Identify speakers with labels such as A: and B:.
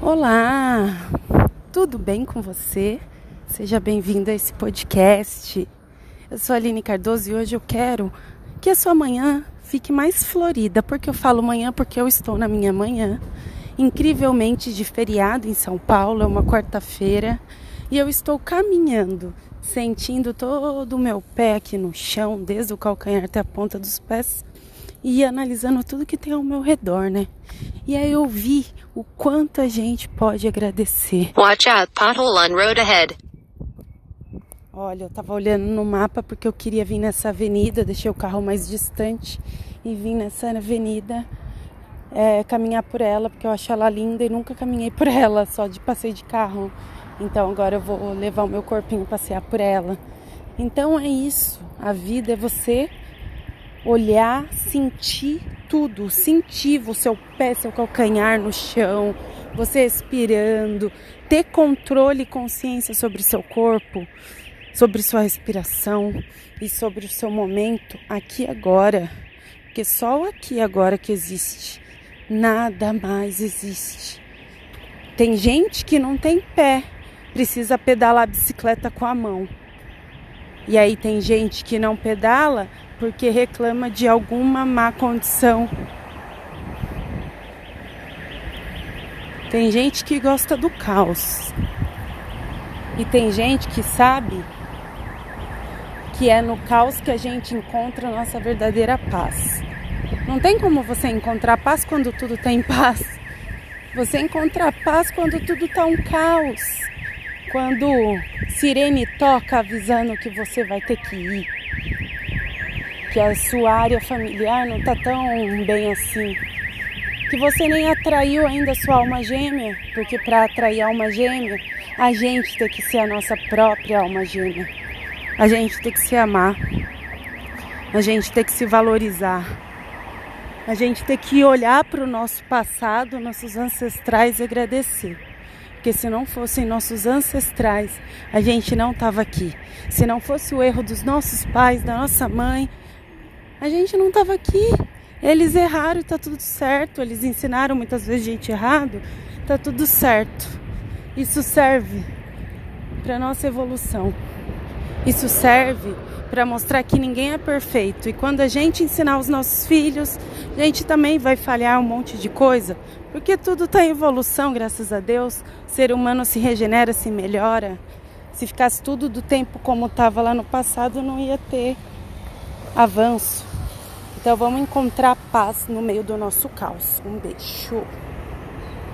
A: Olá, tudo bem com você? Seja bem-vindo a esse podcast. Eu sou a Aline Cardoso e hoje eu quero que a sua manhã fique mais florida, porque eu falo manhã porque eu estou na minha manhã, incrivelmente de feriado em São Paulo, é uma quarta-feira, e eu estou caminhando, sentindo todo o meu pé aqui no chão, desde o calcanhar até a ponta dos pés, e analisando tudo que tem ao meu redor, né? E aí eu vi o quanto a gente pode agradecer.
B: Watch out, pothole on road ahead.
A: Olha, eu tava olhando no mapa porque eu queria vir nessa avenida, deixei o carro mais distante e vim nessa avenida é, caminhar por ela, porque eu acho ela linda e nunca caminhei por ela, só de passeio de carro. Então agora eu vou levar o meu corpinho passear por ela. Então é isso, a vida é você olhar, sentir tudo, sentir o seu pé, seu calcanhar no chão, você expirando, ter controle e consciência sobre seu corpo, sobre sua respiração e sobre o seu momento aqui agora. Porque só o aqui agora que existe, nada mais existe. Tem gente que não tem pé, precisa pedalar a bicicleta com a mão. E aí tem gente que não pedala porque reclama de alguma má condição. Tem gente que gosta do caos. E tem gente que sabe que é no caos que a gente encontra a nossa verdadeira paz. Não tem como você encontrar paz quando tudo está em paz. Você encontra paz quando tudo está um caos. Quando sirene toca avisando que você vai ter que ir que a sua área familiar não está tão bem assim, que você nem atraiu ainda a sua alma gêmea, porque para atrair a alma gêmea, a gente tem que ser a nossa própria alma gêmea. A gente tem que se amar. A gente tem que se valorizar. A gente tem que olhar para o nosso passado, nossos ancestrais e agradecer. Porque se não fossem nossos ancestrais, a gente não estava aqui. Se não fosse o erro dos nossos pais, da nossa mãe, a gente não estava aqui. Eles erraram, tá tudo certo. Eles ensinaram muitas vezes gente errado, tá tudo certo. Isso serve para nossa evolução. Isso serve para mostrar que ninguém é perfeito. E quando a gente ensinar os nossos filhos, a gente também vai falhar um monte de coisa, porque tudo está em evolução, graças a Deus. O ser humano se regenera, se melhora. Se ficasse tudo do tempo como estava lá no passado, não ia ter avanço. Então vamos encontrar paz no meio do nosso caos. Um beijo.